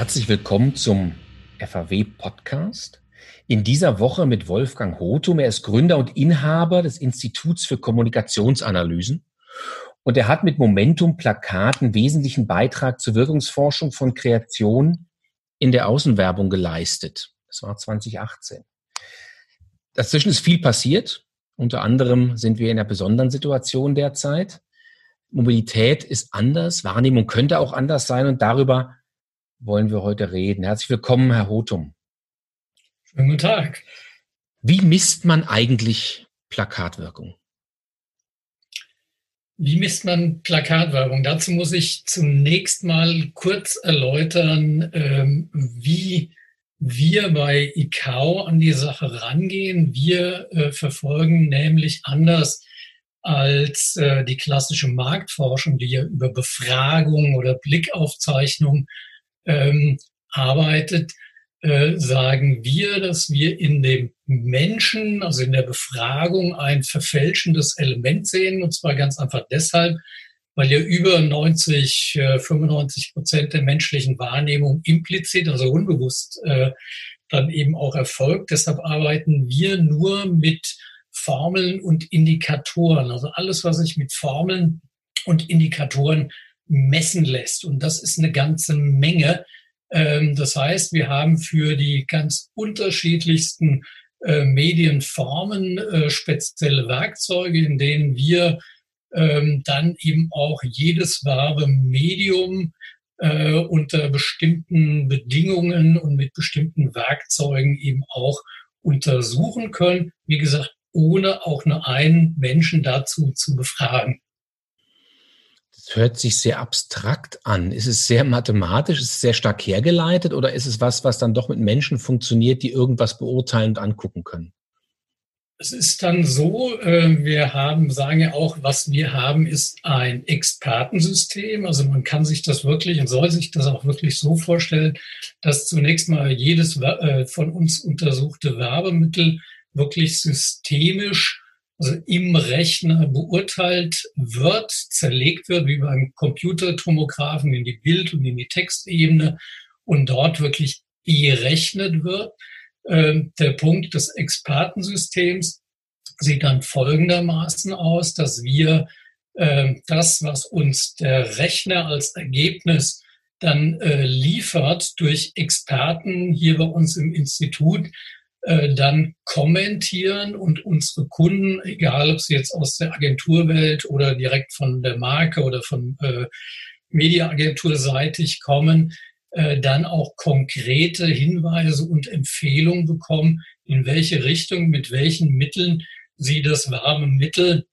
Herzlich willkommen zum FAW Podcast. In dieser Woche mit Wolfgang Hotum. Er ist Gründer und Inhaber des Instituts für Kommunikationsanalysen. Und er hat mit Momentum Plakaten wesentlichen Beitrag zur Wirkungsforschung von Kreation in der Außenwerbung geleistet. Das war 2018. Dazwischen ist viel passiert. Unter anderem sind wir in einer besonderen Situation derzeit. Mobilität ist anders, Wahrnehmung könnte auch anders sein und darüber wollen wir heute reden. Herzlich willkommen, Herr Hotum. Schönen guten Tag. Wie misst man eigentlich Plakatwirkung? Wie misst man Plakatwerbung? Dazu muss ich zunächst mal kurz erläutern, ähm, wie wir bei ICAO an die Sache rangehen. Wir äh, verfolgen nämlich anders als äh, die klassische Marktforschung, die ja über Befragung oder Blickaufzeichnung ähm, arbeitet, äh, sagen wir, dass wir in dem Menschen, also in der Befragung, ein verfälschendes Element sehen. Und zwar ganz einfach deshalb, weil ja über 90, äh, 95 Prozent der menschlichen Wahrnehmung implizit, also unbewusst, äh, dann eben auch erfolgt. Deshalb arbeiten wir nur mit Formeln und Indikatoren. Also alles, was sich mit Formeln und Indikatoren messen lässt. Und das ist eine ganze Menge. Ähm, das heißt, wir haben für die ganz unterschiedlichsten äh, Medienformen äh, spezielle Werkzeuge, in denen wir ähm, dann eben auch jedes wahre Medium äh, unter bestimmten Bedingungen und mit bestimmten Werkzeugen eben auch untersuchen können. Wie gesagt, ohne auch nur einen Menschen dazu zu befragen hört sich sehr abstrakt an. Ist es sehr mathematisch? Ist es sehr stark hergeleitet? Oder ist es was, was dann doch mit Menschen funktioniert, die irgendwas beurteilen und angucken können? Es ist dann so, äh, wir haben, sagen ja auch, was wir haben, ist ein Expertensystem. Also man kann sich das wirklich und soll sich das auch wirklich so vorstellen, dass zunächst mal jedes äh, von uns untersuchte Werbemittel wirklich systemisch also im Rechner beurteilt wird, zerlegt wird, wie beim Computertomographen in die Bild- und in die Textebene und dort wirklich berechnet wird. Ähm, der Punkt des Expertensystems sieht dann folgendermaßen aus, dass wir äh, das, was uns der Rechner als Ergebnis dann äh, liefert durch Experten hier bei uns im Institut, äh, dann kommentieren und unsere Kunden, egal ob sie jetzt aus der Agenturwelt oder direkt von der Marke oder von äh, Mediaagenturseitig kommen, äh, dann auch konkrete Hinweise und Empfehlungen bekommen, in welche Richtung, mit welchen Mitteln sie das warme Mittel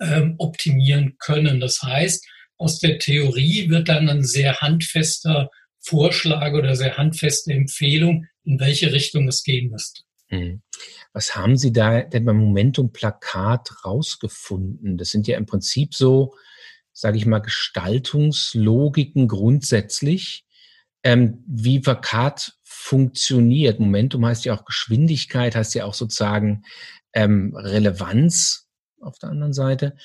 ähm, optimieren können. Das heißt, aus der Theorie wird dann ein sehr handfester Vorschlag oder sehr handfeste Empfehlung, in welche Richtung es gehen müsste. Mhm. Was haben Sie da denn beim Momentum-Plakat rausgefunden? Das sind ja im Prinzip so, sage ich mal, Gestaltungslogiken grundsätzlich, ähm, wie Plakat funktioniert. Momentum heißt ja auch Geschwindigkeit, heißt ja auch sozusagen ähm, Relevanz auf der anderen Seite.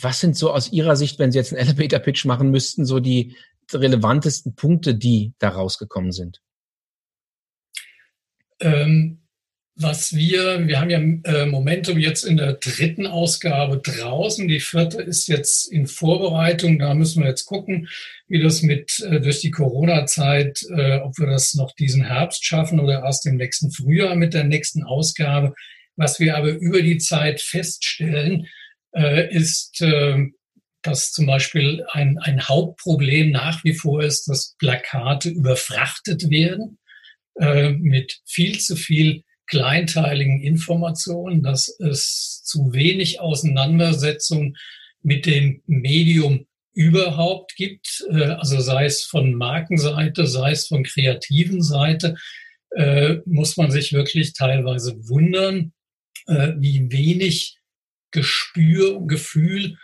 Was sind so aus Ihrer Sicht, wenn Sie jetzt einen Elevator-Pitch machen müssten, so die relevantesten Punkte, die da rausgekommen sind? Ähm, was wir, wir haben ja äh, Momentum jetzt in der dritten Ausgabe draußen. Die vierte ist jetzt in Vorbereitung. Da müssen wir jetzt gucken, wie das mit äh, durch die Corona-Zeit, äh, ob wir das noch diesen Herbst schaffen oder erst im nächsten Frühjahr mit der nächsten Ausgabe. Was wir aber über die Zeit feststellen, ist, dass zum Beispiel ein, ein Hauptproblem nach wie vor ist, dass Plakate überfrachtet werden äh, mit viel zu viel kleinteiligen Informationen, dass es zu wenig Auseinandersetzung mit dem Medium überhaupt gibt, äh, also sei es von Markenseite, sei es von kreativen Seite, äh, muss man sich wirklich teilweise wundern, wie wenig Gespür und Gefühl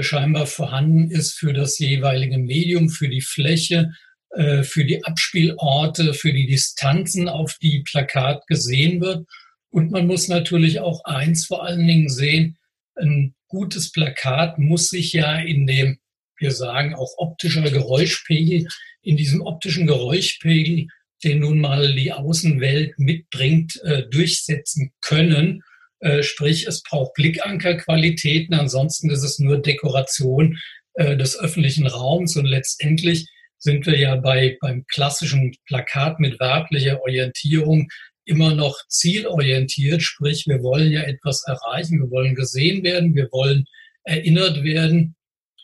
scheinbar vorhanden ist für das jeweilige Medium, für die Fläche, äh, für die Abspielorte, für die Distanzen, auf die Plakat gesehen wird. Und man muss natürlich auch eins vor allen Dingen sehen, ein gutes Plakat muss sich ja in dem wir sagen auch optischer Geräuschpegel. In diesem optischen Geräuschpegel, den nun mal die Außenwelt mitbringt, äh, durchsetzen können. Äh, sprich, es braucht Blickankerqualitäten, ansonsten ist es nur Dekoration äh, des öffentlichen Raums und letztendlich sind wir ja bei, beim klassischen Plakat mit werblicher Orientierung immer noch zielorientiert, sprich wir wollen ja etwas erreichen, wir wollen gesehen werden, wir wollen erinnert werden,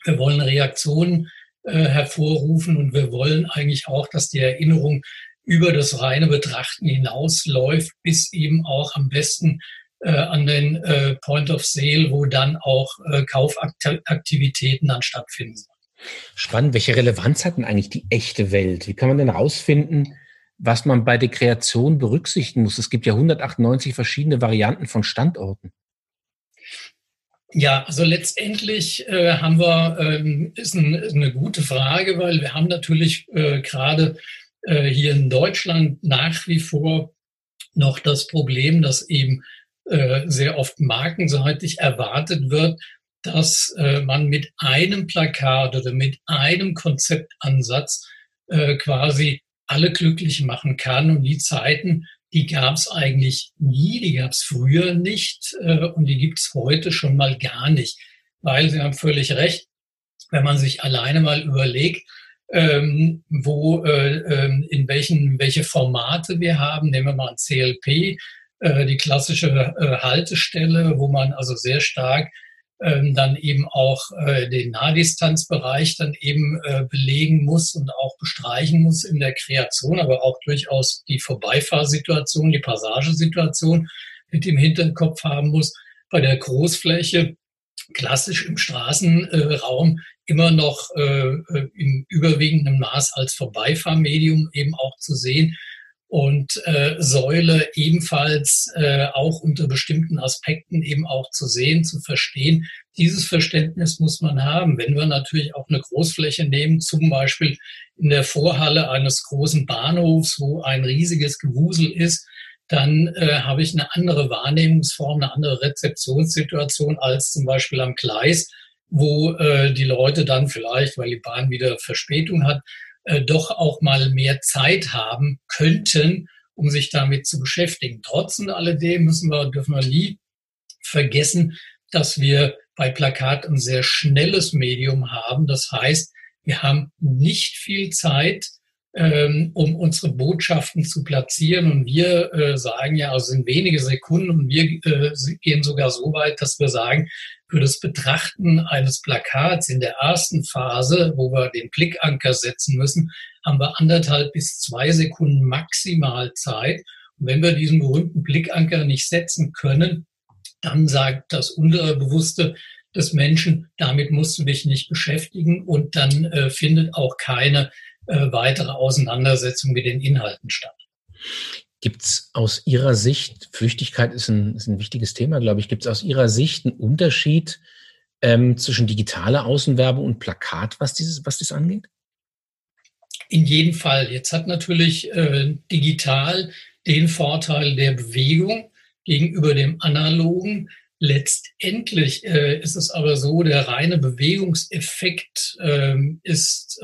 wir wollen Reaktionen äh, hervorrufen. Und wir wollen eigentlich auch, dass die Erinnerung über das reine Betrachten hinausläuft, bis eben auch am besten äh, an den äh, Point of Sale, wo dann auch äh, Kaufaktivitäten dann stattfinden. Spannend. Welche Relevanz hat denn eigentlich die echte Welt? Wie kann man denn herausfinden, was man bei der Kreation berücksichtigen muss? Es gibt ja 198 verschiedene Varianten von Standorten. Ja, also letztendlich äh, haben wir, ähm, ist ein, eine gute Frage, weil wir haben natürlich äh, gerade äh, hier in Deutschland nach wie vor noch das Problem, dass eben äh, sehr oft markenseitig erwartet wird, dass äh, man mit einem Plakat oder mit einem Konzeptansatz äh, quasi alle glücklich machen kann. Und die Zeiten, die gab es eigentlich nie, die gab es früher nicht äh, und die gibt es heute schon mal gar nicht. Weil Sie haben völlig recht, wenn man sich alleine mal überlegt, ähm, wo äh, äh, in welchen welche Formate wir haben, nehmen wir mal ein CLP, äh, die klassische äh, Haltestelle, wo man also sehr stark ähm, dann eben auch äh, den Nahdistanzbereich dann eben äh, belegen muss und auch bestreichen muss in der Kreation, aber auch durchaus die Vorbeifahrsituation, die Passagesituation mit im Hinterkopf haben muss. Bei der Großfläche klassisch im Straßenraum immer noch äh, im überwiegenden Maß als Vorbeifahrmedium eben auch zu sehen und äh, Säule ebenfalls äh, auch unter bestimmten Aspekten eben auch zu sehen, zu verstehen. Dieses Verständnis muss man haben. Wenn wir natürlich auch eine Großfläche nehmen, zum Beispiel in der Vorhalle eines großen Bahnhofs, wo ein riesiges Gewusel ist, dann äh, habe ich eine andere Wahrnehmungsform, eine andere Rezeptionssituation als zum Beispiel am Gleis, wo äh, die Leute dann vielleicht, weil die Bahn wieder Verspätung hat, äh, doch auch mal mehr Zeit haben könnten, um sich damit zu beschäftigen. Trotz alledem müssen wir, dürfen wir nie vergessen, dass wir bei Plakat ein sehr schnelles Medium haben. Das heißt, wir haben nicht viel Zeit, ähm, um unsere Botschaften zu platzieren. Und wir äh, sagen ja, also sind wenige Sekunden und wir äh, gehen sogar so weit, dass wir sagen, für das Betrachten eines Plakats in der ersten Phase, wo wir den Blickanker setzen müssen, haben wir anderthalb bis zwei Sekunden maximal Zeit. Und wenn wir diesen berühmten Blickanker nicht setzen können, dann sagt das Unterbewusste des Menschen, damit musst du dich nicht beschäftigen und dann äh, findet auch keine äh, weitere Auseinandersetzung mit den Inhalten statt. Gibt es aus Ihrer Sicht, Flüchtigkeit ist ein, ist ein wichtiges Thema, glaube ich, gibt es aus Ihrer Sicht einen Unterschied ähm, zwischen digitaler Außenwerbung und Plakat, was dieses, was das angeht? In jedem Fall. Jetzt hat natürlich äh, digital den Vorteil der Bewegung gegenüber dem analogen. Letztendlich äh, ist es aber so, der reine Bewegungseffekt äh, ist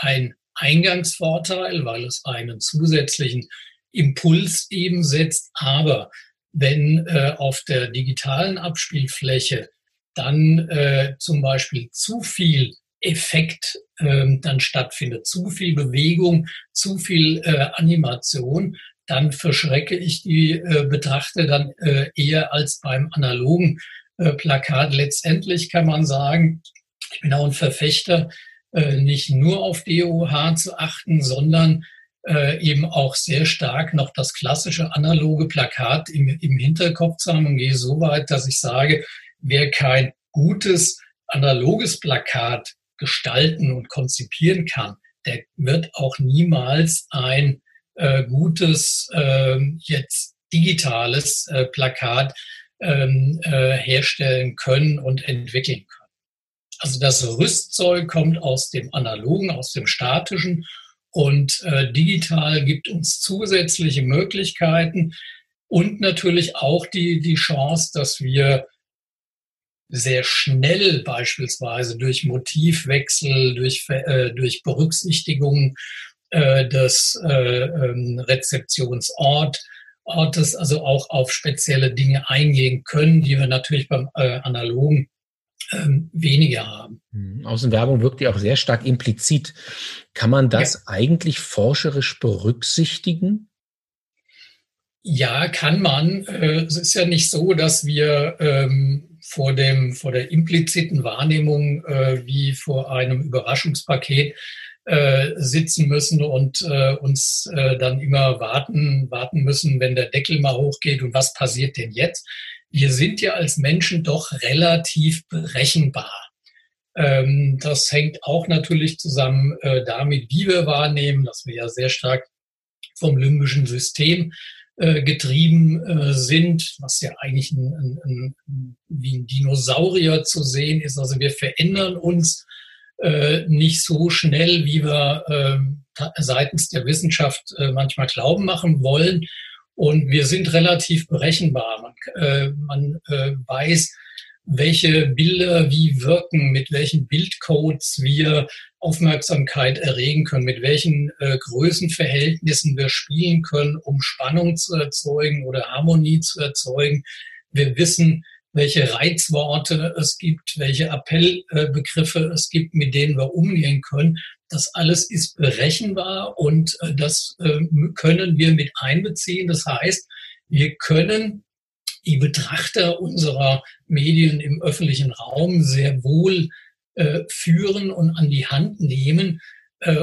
ein Eingangsvorteil, weil es einen zusätzlichen Impuls eben setzt. Aber wenn äh, auf der digitalen Abspielfläche dann äh, zum Beispiel zu viel Effekt äh, dann stattfindet, zu viel Bewegung, zu viel äh, Animation, dann verschrecke ich die äh, Betrachter dann äh, eher als beim analogen äh, Plakat. Letztendlich kann man sagen, ich bin auch ein Verfechter, äh, nicht nur auf DOH zu achten, sondern äh, eben auch sehr stark noch das klassische analoge Plakat im, im Hinterkopf zu haben und gehe so weit, dass ich sage, wer kein gutes analoges Plakat gestalten und konzipieren kann, der wird auch niemals ein äh, gutes, äh, jetzt digitales äh, Plakat ähm, äh, herstellen können und entwickeln können. Also das Rüstzeug kommt aus dem analogen, aus dem statischen und äh, digital gibt uns zusätzliche Möglichkeiten und natürlich auch die, die Chance, dass wir sehr schnell beispielsweise durch Motivwechsel, durch, äh, durch Berücksichtigung äh, des äh, ähm, Rezeptionsort Ortes, also auch auf spezielle Dinge eingehen können, die wir natürlich beim äh, analogen ähm, weniger haben. Mhm. Außenwerbung wirkt ja auch sehr stark implizit. Kann man das ja. eigentlich forscherisch berücksichtigen? Ja, kann man. Äh, es ist ja nicht so, dass wir ähm, vor, dem, vor der impliziten Wahrnehmung äh, wie vor einem Überraschungspaket äh, sitzen müssen und äh, uns äh, dann immer warten, warten müssen, wenn der Deckel mal hochgeht und was passiert denn jetzt? Wir sind ja als Menschen doch relativ berechenbar. Ähm, das hängt auch natürlich zusammen äh, damit, wie wir wahrnehmen, dass wir ja sehr stark vom limbischen System äh, getrieben äh, sind, was ja eigentlich ein, ein, ein, wie ein Dinosaurier zu sehen ist. Also wir verändern uns äh, nicht so schnell, wie wir äh, seitens der Wissenschaft manchmal glauben machen wollen. Und wir sind relativ berechenbar. Man, äh, man äh, weiß, welche Bilder wie wirken, mit welchen Bildcodes wir Aufmerksamkeit erregen können, mit welchen äh, Größenverhältnissen wir spielen können, um Spannung zu erzeugen oder Harmonie zu erzeugen. Wir wissen, welche Reizworte es gibt, welche Appellbegriffe es gibt, mit denen wir umgehen können. Das alles ist berechenbar und äh, das äh, können wir mit einbeziehen. Das heißt, wir können die Betrachter unserer Medien im öffentlichen Raum sehr wohl äh, führen und an die Hand nehmen,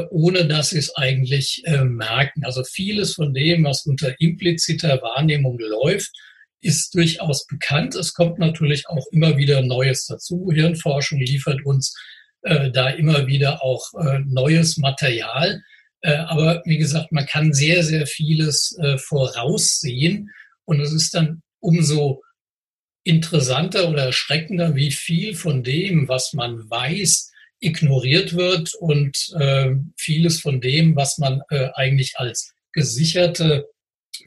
ohne dass sie es eigentlich merken. Also vieles von dem, was unter impliziter Wahrnehmung läuft, ist durchaus bekannt. Es kommt natürlich auch immer wieder Neues dazu. Hirnforschung liefert uns äh, da immer wieder auch äh, neues Material. Äh, aber wie gesagt, man kann sehr, sehr vieles äh, voraussehen. Und es ist dann umso interessanter oder erschreckender, wie viel von dem, was man weiß, ignoriert wird und äh, vieles von dem, was man äh, eigentlich als gesicherte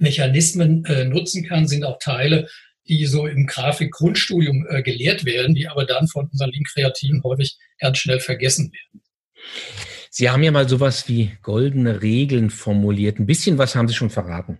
Mechanismen äh, nutzen kann, sind auch Teile, die so im Grafik-Grundstudium äh, gelehrt werden, die aber dann von unseren Link-Kreativen häufig ganz schnell vergessen werden. Sie haben ja mal sowas wie goldene Regeln formuliert. Ein bisschen was haben Sie schon verraten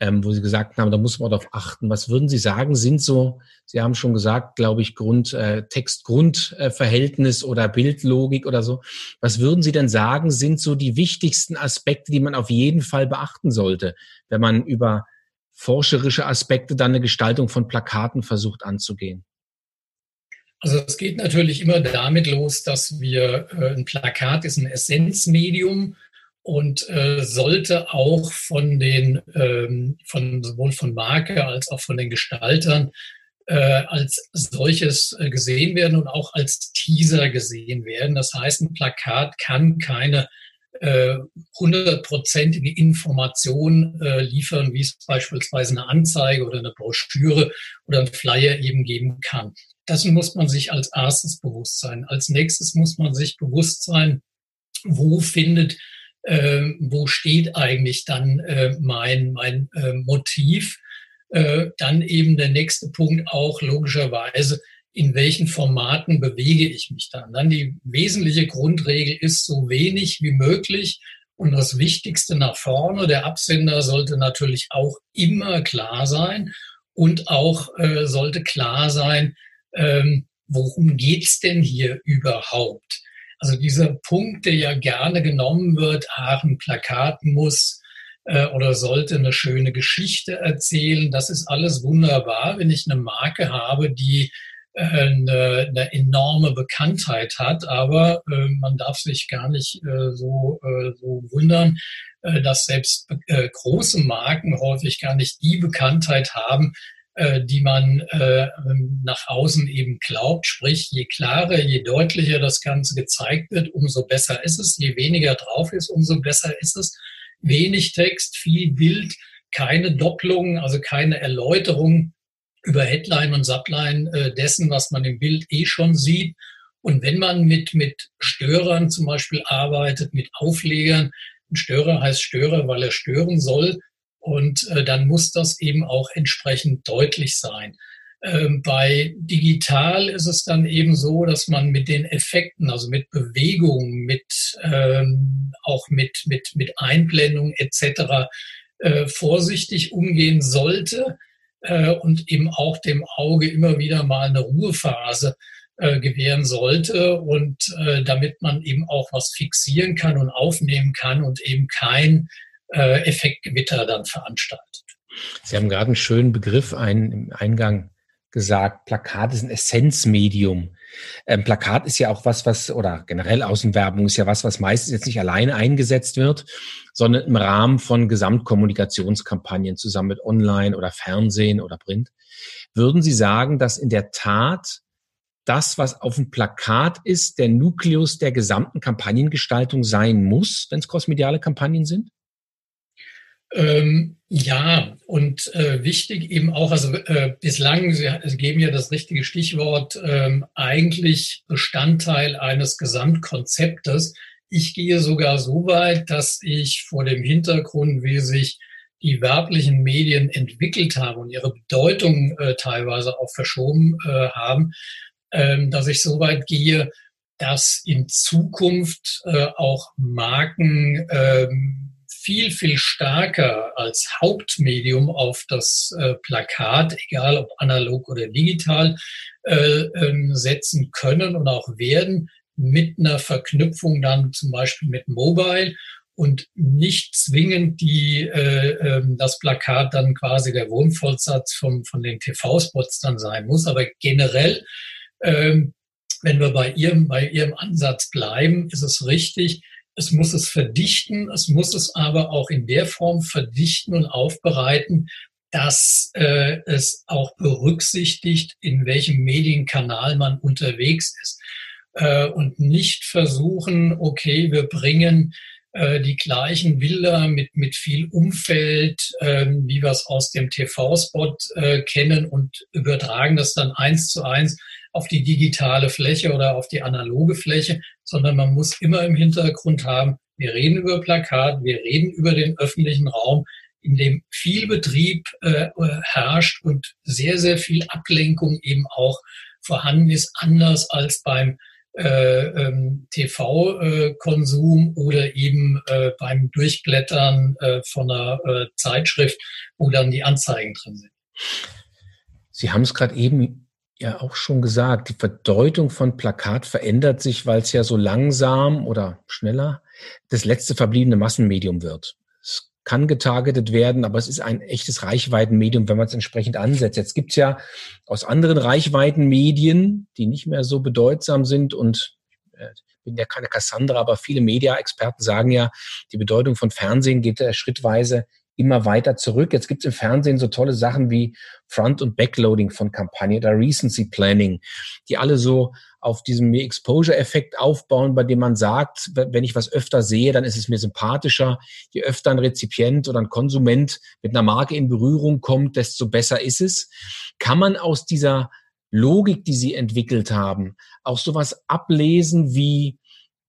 ähm, wo Sie gesagt haben, da muss man darauf achten. Was würden Sie sagen, sind so, Sie haben schon gesagt, glaube ich, Grund, äh, Text-Grund-Verhältnis oder Bildlogik oder so. Was würden Sie denn sagen, sind so die wichtigsten Aspekte, die man auf jeden Fall beachten sollte, wenn man über forscherische Aspekte dann eine Gestaltung von Plakaten versucht anzugehen? Also es geht natürlich immer damit los, dass wir äh, ein Plakat ist ein Essenzmedium und äh, sollte auch von den, ähm, von sowohl von Marke als auch von den Gestaltern äh, als solches äh, gesehen werden und auch als Teaser gesehen werden. Das heißt, ein Plakat kann keine äh, hundertprozentige Information äh, liefern, wie es beispielsweise eine Anzeige oder eine Broschüre oder ein Flyer eben geben kann. Das muss man sich als erstes bewusst sein. Als nächstes muss man sich bewusst sein, wo findet äh, wo steht eigentlich dann äh, mein, mein äh, Motiv. Äh, dann eben der nächste Punkt auch logischerweise, in welchen Formaten bewege ich mich dann. Dann die wesentliche Grundregel ist so wenig wie möglich und das Wichtigste nach vorne. Der Absender sollte natürlich auch immer klar sein und auch äh, sollte klar sein, ähm, worum geht's denn hier überhaupt? Also dieser Punkt, der ja gerne genommen wird, Aachen Plakat muss äh, oder sollte eine schöne Geschichte erzählen, das ist alles wunderbar, wenn ich eine Marke habe, die äh, eine, eine enorme Bekanntheit hat, aber äh, man darf sich gar nicht äh, so, äh, so wundern, äh, dass selbst äh, große Marken häufig gar nicht die Bekanntheit haben, äh, die man äh, nach außen eben glaubt. Sprich, je klarer, je deutlicher das Ganze gezeigt wird, umso besser ist es. Je weniger drauf ist, umso besser ist es. Wenig Text, viel Bild, keine Doppelung, also keine Erläuterung über Headline und Subline äh, dessen, was man im Bild eh schon sieht. Und wenn man mit, mit Störern zum Beispiel arbeitet, mit Auflegern, ein Störer heißt Störer, weil er stören soll, und äh, dann muss das eben auch entsprechend deutlich sein. Ähm, bei digital ist es dann eben so, dass man mit den Effekten, also mit Bewegungen, mit ähm, auch mit mit mit Einblendung etc. Äh, vorsichtig umgehen sollte äh, und eben auch dem Auge immer wieder mal eine Ruhephase äh, gewähren sollte und äh, damit man eben auch was fixieren kann und aufnehmen kann und eben kein äh, Effektgewitter dann veranstaltet. Sie haben gerade einen schönen Begriff ein, im Eingang gesagt. Plakat ist ein Essenzmedium. Ähm, Plakat ist ja auch was, was, oder generell Außenwerbung ist ja was, was meistens jetzt nicht alleine eingesetzt wird, sondern im Rahmen von Gesamtkommunikationskampagnen zusammen mit Online oder Fernsehen oder Print. Würden Sie sagen, dass in der Tat das, was auf dem Plakat ist, der Nukleus der gesamten Kampagnengestaltung sein muss, wenn es kosmediale Kampagnen sind? Ähm, ja, und äh, wichtig eben auch, also äh, bislang, Sie, geben ja das richtige Stichwort, ähm, eigentlich Bestandteil eines Gesamtkonzeptes. Ich gehe sogar so weit, dass ich vor dem Hintergrund, wie sich die werblichen Medien entwickelt haben und ihre Bedeutung äh, teilweise auch verschoben äh, haben, ähm, dass ich so weit gehe, dass in Zukunft äh, auch Marken ähm, viel, viel stärker als Hauptmedium auf das äh, Plakat, egal ob analog oder digital, äh, ähm, setzen können und auch werden mit einer Verknüpfung dann zum Beispiel mit Mobile und nicht zwingend die, äh, äh, das Plakat dann quasi der Wohnvollsatz vom, von den TV-Spots dann sein muss. Aber generell, ähm, wenn wir bei Ihrem, bei Ihrem Ansatz bleiben, ist es richtig, es muss es verdichten, es muss es aber auch in der Form verdichten und aufbereiten, dass äh, es auch berücksichtigt, in welchem Medienkanal man unterwegs ist. Äh, und nicht versuchen, okay, wir bringen äh, die gleichen Bilder mit, mit viel Umfeld, äh, wie wir es aus dem TV-Spot äh, kennen und übertragen das dann eins zu eins auf die digitale Fläche oder auf die analoge Fläche, sondern man muss immer im Hintergrund haben, wir reden über Plakat, wir reden über den öffentlichen Raum, in dem viel Betrieb äh, herrscht und sehr, sehr viel Ablenkung eben auch vorhanden ist, anders als beim äh, ähm, TV-Konsum oder eben äh, beim Durchblättern äh, von einer äh, Zeitschrift, wo dann die Anzeigen drin sind. Sie haben es gerade eben ja auch schon gesagt, die Bedeutung von Plakat verändert sich, weil es ja so langsam oder schneller das letzte verbliebene Massenmedium wird. Es kann getargetet werden, aber es ist ein echtes Reichweitenmedium, wenn man es entsprechend ansetzt. Jetzt gibt's ja aus anderen Reichweitenmedien, die nicht mehr so bedeutsam sind und äh, bin ja keine Cassandra, aber viele Media-Experten sagen ja, die Bedeutung von Fernsehen geht schrittweise immer weiter zurück. Jetzt gibt es im Fernsehen so tolle Sachen wie Front- und Backloading von Kampagne oder Recency Planning, die alle so auf diesem Exposure-Effekt aufbauen, bei dem man sagt, wenn ich was öfter sehe, dann ist es mir sympathischer. Je öfter ein Rezipient oder ein Konsument mit einer Marke in Berührung kommt, desto besser ist es. Kann man aus dieser Logik, die Sie entwickelt haben, auch sowas ablesen wie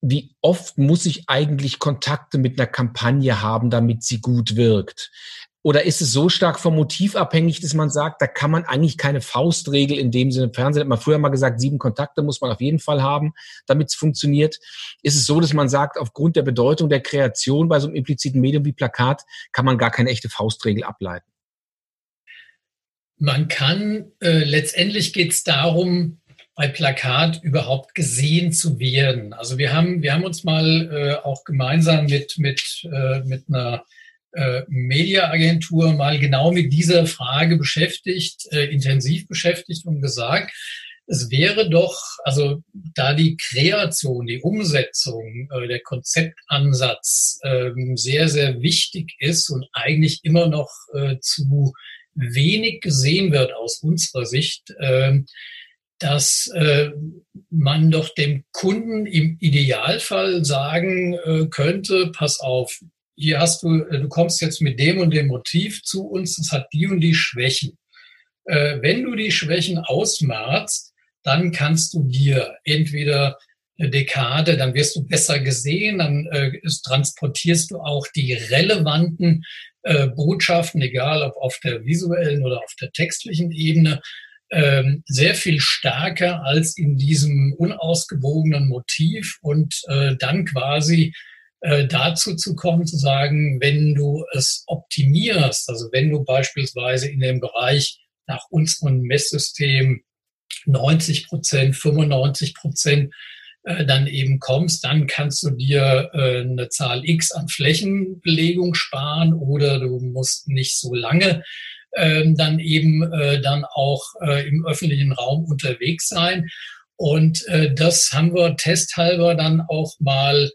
wie oft muss ich eigentlich Kontakte mit einer Kampagne haben, damit sie gut wirkt? Oder ist es so stark vom Motiv abhängig, dass man sagt, da kann man eigentlich keine Faustregel in dem Sinne. Fernsehen hat man früher mal gesagt, sieben Kontakte muss man auf jeden Fall haben, damit es funktioniert. Ist es so, dass man sagt, aufgrund der Bedeutung der Kreation bei so einem impliziten Medium wie Plakat kann man gar keine echte Faustregel ableiten? Man kann, äh, letztendlich geht es darum, bei Plakat überhaupt gesehen zu werden. Also wir haben, wir haben uns mal äh, auch gemeinsam mit, mit, äh, mit einer äh, Mediaagentur mal genau mit dieser Frage beschäftigt, äh, intensiv beschäftigt und gesagt, es wäre doch, also da die Kreation, die Umsetzung, äh, der Konzeptansatz äh, sehr, sehr wichtig ist und eigentlich immer noch äh, zu wenig gesehen wird aus unserer Sicht, äh, dass äh, man doch dem Kunden im Idealfall sagen äh, könnte, pass auf, hier hast du, äh, du kommst jetzt mit dem und dem Motiv zu uns, das hat die und die Schwächen. Äh, wenn du die Schwächen ausmerzt, dann kannst du dir entweder eine Dekade, dann wirst du besser gesehen, dann äh, transportierst du auch die relevanten äh, Botschaften, egal ob auf der visuellen oder auf der textlichen Ebene, ähm, sehr viel stärker als in diesem unausgewogenen Motiv. Und äh, dann quasi äh, dazu zu kommen, zu sagen, wenn du es optimierst, also wenn du beispielsweise in dem Bereich nach unserem Messsystem 90 Prozent, 95 Prozent äh, dann eben kommst, dann kannst du dir äh, eine Zahl X an Flächenbelegung sparen oder du musst nicht so lange ähm, dann eben äh, dann auch äh, im öffentlichen Raum unterwegs sein. Und äh, das haben wir testhalber dann auch mal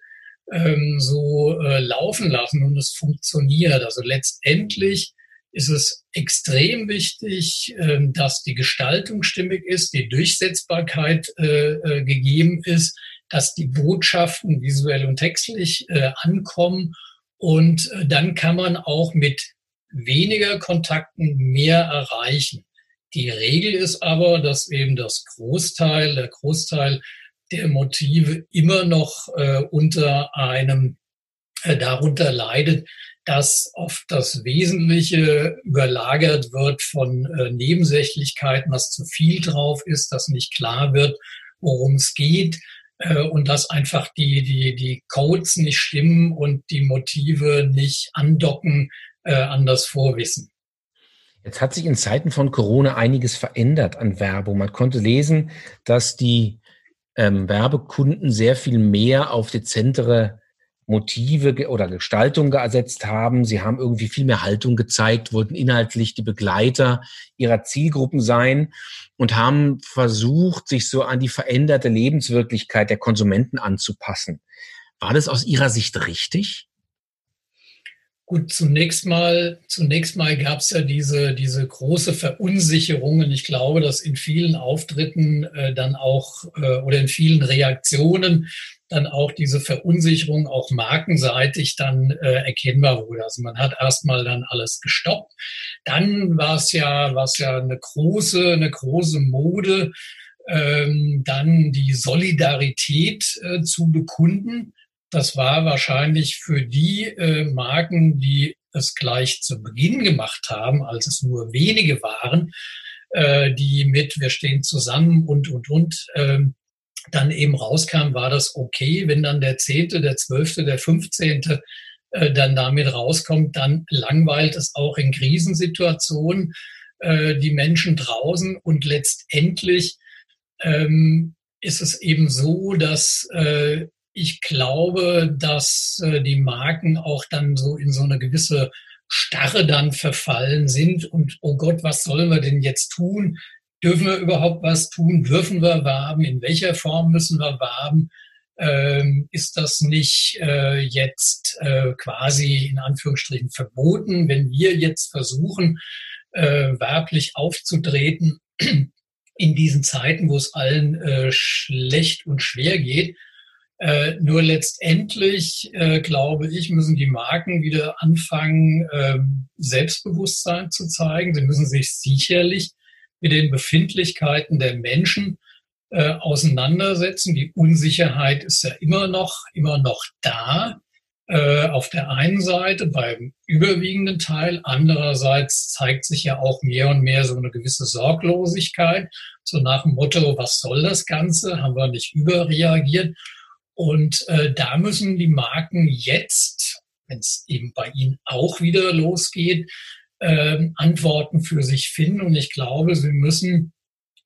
ähm, so äh, laufen lassen und es funktioniert. Also letztendlich ist es extrem wichtig, ähm, dass die Gestaltung stimmig ist, die Durchsetzbarkeit äh, äh, gegeben ist, dass die Botschaften visuell und textlich äh, ankommen. Und dann kann man auch mit weniger Kontakten mehr erreichen. Die Regel ist aber, dass eben das Großteil, der Großteil der Motive immer noch äh, unter einem äh, darunter leidet, dass oft das Wesentliche überlagert wird von äh, Nebensächlichkeiten, dass zu viel drauf ist, dass nicht klar wird, worum es geht äh, und dass einfach die, die, die Codes nicht stimmen und die Motive nicht andocken äh, an das Vorwissen. Jetzt hat sich in Zeiten von Corona einiges verändert an Werbung. Man konnte lesen, dass die ähm, Werbekunden sehr viel mehr auf dezentere Motive oder Gestaltung gesetzt haben. Sie haben irgendwie viel mehr Haltung gezeigt, wollten inhaltlich die Begleiter ihrer Zielgruppen sein und haben versucht, sich so an die veränderte Lebenswirklichkeit der Konsumenten anzupassen. War das aus Ihrer Sicht richtig? Gut, zunächst mal, zunächst mal gab es ja diese, diese große Verunsicherung und ich glaube, dass in vielen Auftritten äh, dann auch äh, oder in vielen Reaktionen dann auch diese Verunsicherung auch markenseitig dann äh, erkennbar wurde. Also man hat erstmal dann alles gestoppt. Dann war es ja, war es ja eine große, eine große Mode, ähm, dann die Solidarität äh, zu bekunden das war wahrscheinlich für die äh, Marken, die es gleich zu Beginn gemacht haben, als es nur wenige waren, äh, die mit wir stehen zusammen und, und, und, äh, dann eben rauskam, war das okay. Wenn dann der zehnte, der zwölfte, der fünfzehnte äh, dann damit rauskommt, dann langweilt es auch in Krisensituationen äh, die Menschen draußen und letztendlich ähm, ist es eben so, dass äh, ich glaube, dass äh, die Marken auch dann so in so eine gewisse Starre dann verfallen sind und, oh Gott, was sollen wir denn jetzt tun? Dürfen wir überhaupt was tun? Dürfen wir werben? In welcher Form müssen wir werben? Ähm, ist das nicht äh, jetzt äh, quasi in Anführungsstrichen verboten, wenn wir jetzt versuchen, äh, werblich aufzutreten in diesen Zeiten, wo es allen äh, schlecht und schwer geht? Äh, nur letztendlich, äh, glaube ich, müssen die Marken wieder anfangen, äh, Selbstbewusstsein zu zeigen. Sie müssen sich sicherlich mit den Befindlichkeiten der Menschen äh, auseinandersetzen. Die Unsicherheit ist ja immer noch, immer noch da. Äh, auf der einen Seite beim überwiegenden Teil, andererseits zeigt sich ja auch mehr und mehr so eine gewisse Sorglosigkeit, so nach dem Motto, was soll das Ganze? Haben wir nicht überreagiert? Und äh, da müssen die Marken jetzt, wenn es eben bei ihnen auch wieder losgeht, äh, Antworten für sich finden. Und ich glaube, sie müssen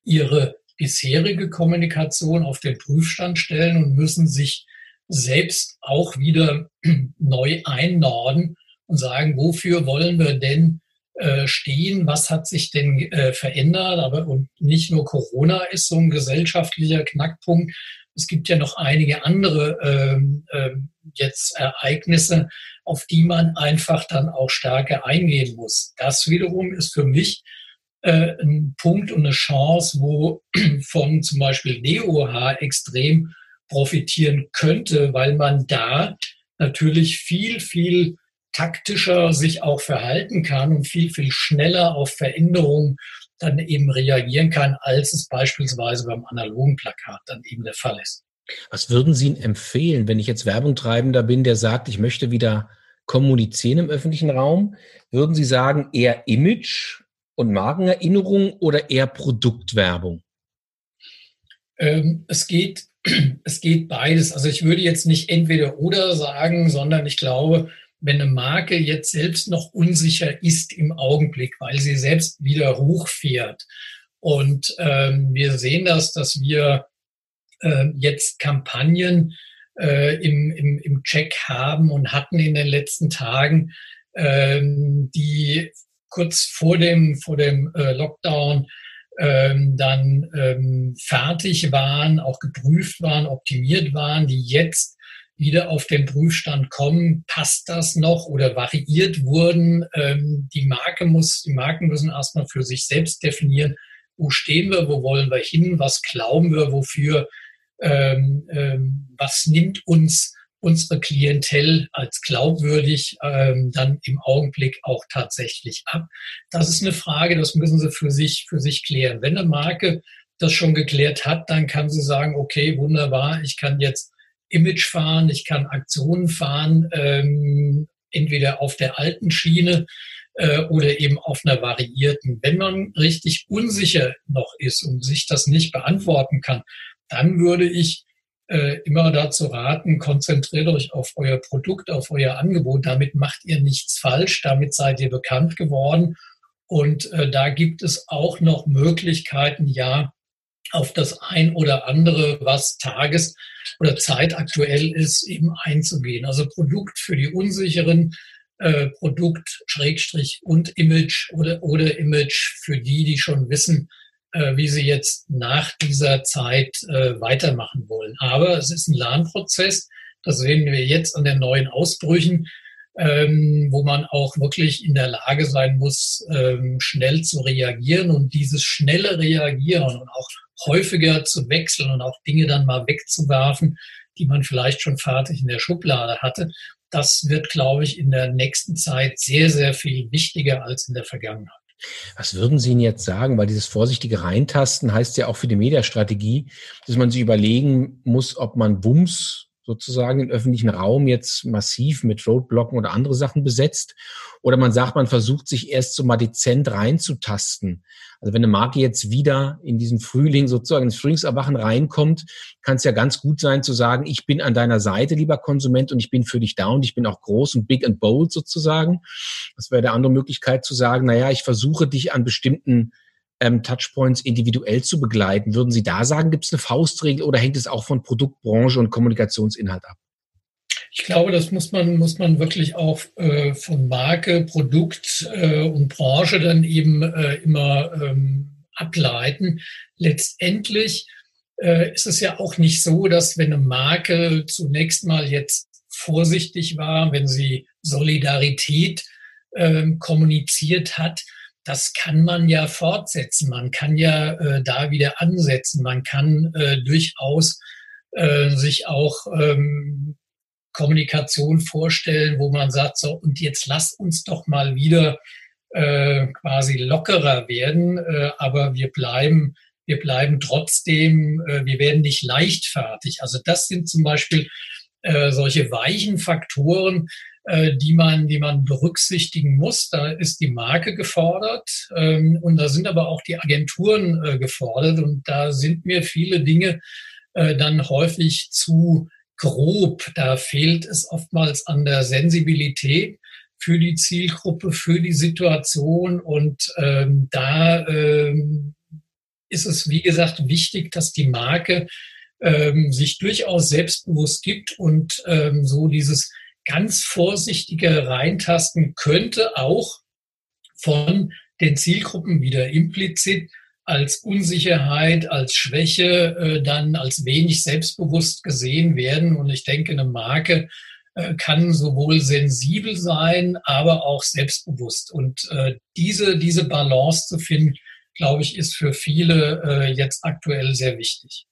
ihre bisherige Kommunikation auf den Prüfstand stellen und müssen sich selbst auch wieder neu einnorden und sagen, wofür wollen wir denn äh, stehen, was hat sich denn äh, verändert, aber und nicht nur Corona ist so ein gesellschaftlicher Knackpunkt, es gibt ja noch einige andere ähm, ähm, jetzt Ereignisse, auf die man einfach dann auch stärker eingehen muss. Das wiederum ist für mich äh, ein Punkt und eine Chance, wo von zum Beispiel NeoH extrem profitieren könnte, weil man da natürlich viel, viel taktischer sich auch verhalten kann und viel, viel schneller auf Veränderungen dann eben reagieren kann, als es beispielsweise beim analogen Plakat dann eben der Fall ist. Was würden Sie empfehlen, wenn ich jetzt Werbungtreibender bin, der sagt, ich möchte wieder kommunizieren im öffentlichen Raum? Würden Sie sagen, eher Image und Markenerinnerung oder eher Produktwerbung? Ähm, es geht, es geht beides. Also ich würde jetzt nicht entweder oder sagen, sondern ich glaube, wenn eine Marke jetzt selbst noch unsicher ist im Augenblick, weil sie selbst wieder hochfährt. Und ähm, wir sehen das, dass wir äh, jetzt Kampagnen äh, im, im, im Check haben und hatten in den letzten Tagen, ähm, die kurz vor dem, vor dem äh, Lockdown ähm, dann ähm, fertig waren, auch geprüft waren, optimiert waren, die jetzt wieder auf den Prüfstand kommen, passt das noch oder variiert wurden. Ähm, die Marke muss, die Marken müssen erstmal für sich selbst definieren, wo stehen wir, wo wollen wir hin, was glauben wir, wofür, ähm, ähm, was nimmt uns unsere Klientel als glaubwürdig ähm, dann im Augenblick auch tatsächlich ab. Das ist eine Frage, das müssen Sie für sich, für sich klären. Wenn eine Marke das schon geklärt hat, dann kann sie sagen, okay, wunderbar, ich kann jetzt Image fahren, ich kann Aktionen fahren, ähm, entweder auf der alten Schiene äh, oder eben auf einer variierten. Wenn man richtig unsicher noch ist und sich das nicht beantworten kann, dann würde ich äh, immer dazu raten, konzentriert euch auf euer Produkt, auf euer Angebot. Damit macht ihr nichts falsch, damit seid ihr bekannt geworden. Und äh, da gibt es auch noch Möglichkeiten, ja, auf das ein oder andere, was tages- oder zeitaktuell ist, eben einzugehen. Also Produkt für die unsicheren, äh, Produkt, Schrägstrich und Image oder, oder Image für die, die schon wissen, äh, wie sie jetzt nach dieser Zeit äh, weitermachen wollen. Aber es ist ein Lernprozess. Das sehen wir jetzt an den neuen Ausbrüchen, ähm, wo man auch wirklich in der Lage sein muss, ähm, schnell zu reagieren und dieses schnelle Reagieren und auch häufiger zu wechseln und auch Dinge dann mal wegzuwerfen, die man vielleicht schon fertig in der Schublade hatte. Das wird, glaube ich, in der nächsten Zeit sehr, sehr viel wichtiger als in der Vergangenheit. Was würden Sie Ihnen jetzt sagen? Weil dieses vorsichtige Reintasten heißt ja auch für die Mediastrategie, dass man sich überlegen muss, ob man Wumms sozusagen den öffentlichen Raum jetzt massiv mit Roadblocken oder andere Sachen besetzt. Oder man sagt, man versucht sich erst so mal dezent reinzutasten. Also wenn eine Marke jetzt wieder in diesen Frühling sozusagen ins Frühlingserwachen reinkommt, kann es ja ganz gut sein zu sagen, ich bin an deiner Seite, lieber Konsument, und ich bin für dich da und ich bin auch groß und big and bold sozusagen. Das wäre der andere Möglichkeit zu sagen, naja, ich versuche dich an bestimmten ähm, Touchpoints individuell zu begleiten. Würden Sie da sagen, gibt es eine Faustregel oder hängt es auch von Produktbranche und Kommunikationsinhalt ab? Ich glaube, das muss man, muss man wirklich auch äh, von Marke, Produkt äh, und Branche dann eben äh, immer ähm, ableiten. Letztendlich äh, ist es ja auch nicht so, dass wenn eine Marke zunächst mal jetzt vorsichtig war, wenn sie Solidarität ähm, kommuniziert hat, das kann man ja fortsetzen. Man kann ja äh, da wieder ansetzen. Man kann äh, durchaus äh, sich auch ähm, Kommunikation vorstellen, wo man sagt, so, und jetzt lass uns doch mal wieder äh, quasi lockerer werden, äh, aber wir bleiben, wir bleiben trotzdem, äh, wir werden nicht leichtfertig. Also das sind zum Beispiel äh, solche weichen Faktoren, die man, die man berücksichtigen muss. Da ist die Marke gefordert ähm, und da sind aber auch die Agenturen äh, gefordert und da sind mir viele Dinge äh, dann häufig zu grob. Da fehlt es oftmals an der Sensibilität für die Zielgruppe, für die Situation und ähm, da ähm, ist es, wie gesagt, wichtig, dass die Marke sich durchaus selbstbewusst gibt und so dieses ganz vorsichtige Reintasten könnte auch von den Zielgruppen wieder implizit als Unsicherheit, als Schwäche, äh, dann als wenig selbstbewusst gesehen werden. Und ich denke, eine Marke äh, kann sowohl sensibel sein, aber auch selbstbewusst. Und äh, diese, diese Balance zu finden, glaube ich, ist für viele äh, jetzt aktuell sehr wichtig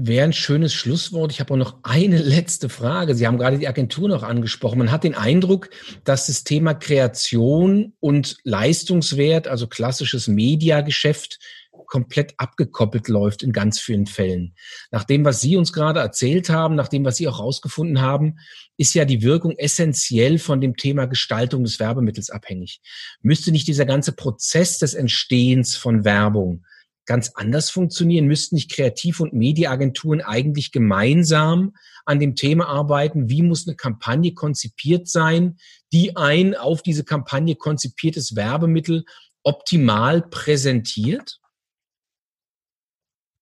wäre ein schönes Schlusswort. Ich habe auch noch eine letzte Frage. Sie haben gerade die Agentur noch angesprochen. Man hat den Eindruck, dass das Thema Kreation und Leistungswert, also klassisches Mediageschäft, komplett abgekoppelt läuft in ganz vielen Fällen. Nach dem, was Sie uns gerade erzählt haben, nach dem, was Sie auch herausgefunden haben, ist ja die Wirkung essentiell von dem Thema Gestaltung des Werbemittels abhängig. Müsste nicht dieser ganze Prozess des Entstehens von Werbung ganz anders funktionieren? Müssten nicht Kreativ- und Mediaagenturen eigentlich gemeinsam an dem Thema arbeiten? Wie muss eine Kampagne konzipiert sein, die ein auf diese Kampagne konzipiertes Werbemittel optimal präsentiert?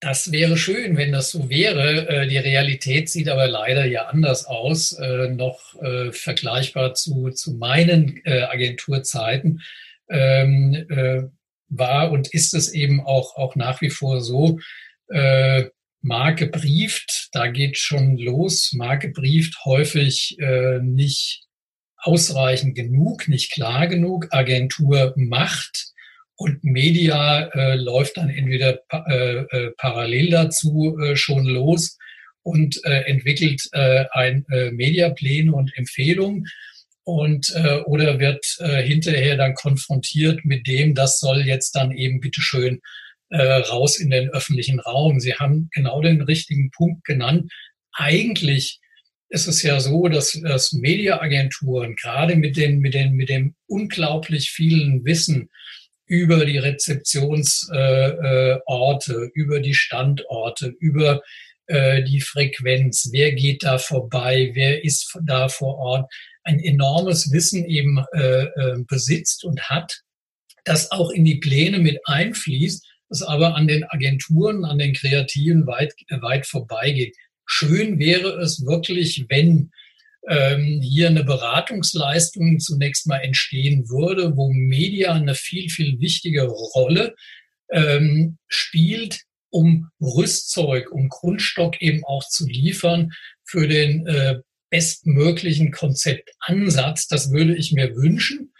Das wäre schön, wenn das so wäre. Äh, die Realität sieht aber leider ja anders aus, äh, noch äh, vergleichbar zu, zu meinen Agenturzeiten. Ähm, war und ist es eben auch, auch nach wie vor so, äh, Marke brieft, da geht schon los, Marke brieft häufig äh, nicht ausreichend genug, nicht klar genug, Agentur macht und Media äh, läuft dann entweder äh, äh, parallel dazu äh, schon los und äh, entwickelt äh, ein äh, Mediapläne und Empfehlungen und äh, oder wird äh, hinterher dann konfrontiert mit dem, das soll jetzt dann eben bitteschön äh, raus in den öffentlichen Raum. Sie haben genau den richtigen Punkt genannt. Eigentlich ist es ja so, dass, dass Mediaagenturen gerade mit den mit den mit dem unglaublich vielen Wissen über die Rezeptionsorte, äh, äh, über die Standorte, über äh, die Frequenz, wer geht da vorbei, wer ist da vor Ort, ein enormes Wissen eben äh, äh, besitzt und hat, das auch in die Pläne mit einfließt, das aber an den Agenturen, an den Kreativen weit, weit vorbeigeht. Schön wäre es wirklich, wenn ähm, hier eine Beratungsleistung zunächst mal entstehen würde, wo Media eine viel, viel wichtigere Rolle ähm, spielt, um Rüstzeug, um Grundstock eben auch zu liefern für den äh, bestmöglichen Konzeptansatz. Das würde ich mir wünschen,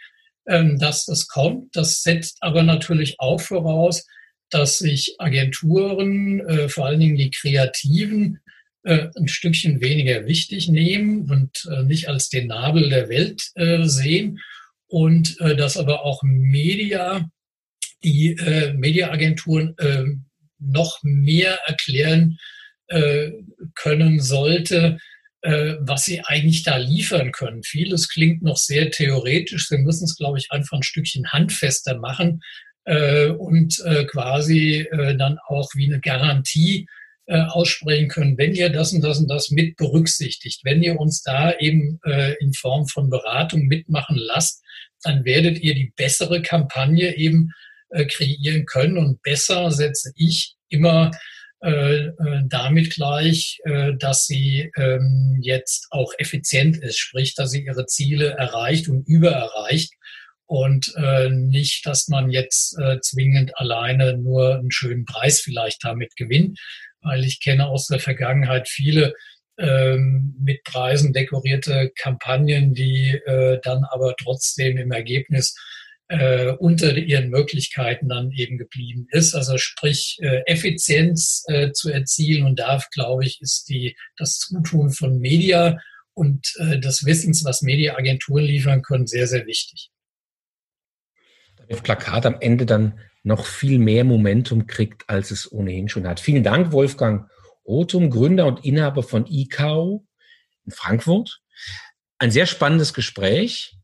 ähm, dass das kommt. Das setzt aber natürlich auch voraus, dass sich Agenturen, äh, vor allen Dingen die Kreativen, äh, ein Stückchen weniger wichtig nehmen und äh, nicht als den Nabel der Welt sehen und dass aber auch Media, die Mediaagenturen ähm, noch mehr erklären können sollte, was sie eigentlich da liefern können. Vieles klingt noch sehr theoretisch. Sie müssen es, glaube ich, einfach ein Stückchen handfester machen äh, und äh, quasi äh, dann auch wie eine Garantie äh, aussprechen können, wenn ihr das und das und das mit berücksichtigt, wenn ihr uns da eben äh, in Form von Beratung mitmachen lasst, dann werdet ihr die bessere Kampagne eben kreieren können. Und besser setze ich immer äh, äh, damit gleich, äh, dass sie ähm, jetzt auch effizient ist, sprich, dass sie ihre Ziele erreicht und übererreicht und nicht, dass man jetzt zwingend alleine nur einen schönen Preis vielleicht damit gewinnt, weil ich kenne aus der Vergangenheit viele ähm, mit Preisen dekorierte Kampagnen, die dann aber trotzdem im Ergebnis äh, unter ihren Möglichkeiten dann eben geblieben ist. Also sprich äh, Effizienz äh, zu erzielen und da glaube ich ist die das Zutun von Media und äh, des Wissens, was Mediaagenturen liefern können, sehr sehr wichtig. Das Plakat am Ende dann noch viel mehr Momentum kriegt, als es ohnehin schon hat. Vielen Dank, Wolfgang Otum, Gründer und Inhaber von ICAO in Frankfurt. Ein sehr spannendes Gespräch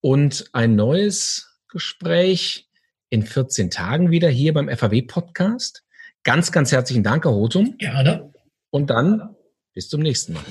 und ein neues Gespräch in 14 Tagen wieder hier beim FAW-Podcast. Ganz, ganz herzlichen Dank, Herr Hotum. Gerne. Und dann bis zum nächsten Mal.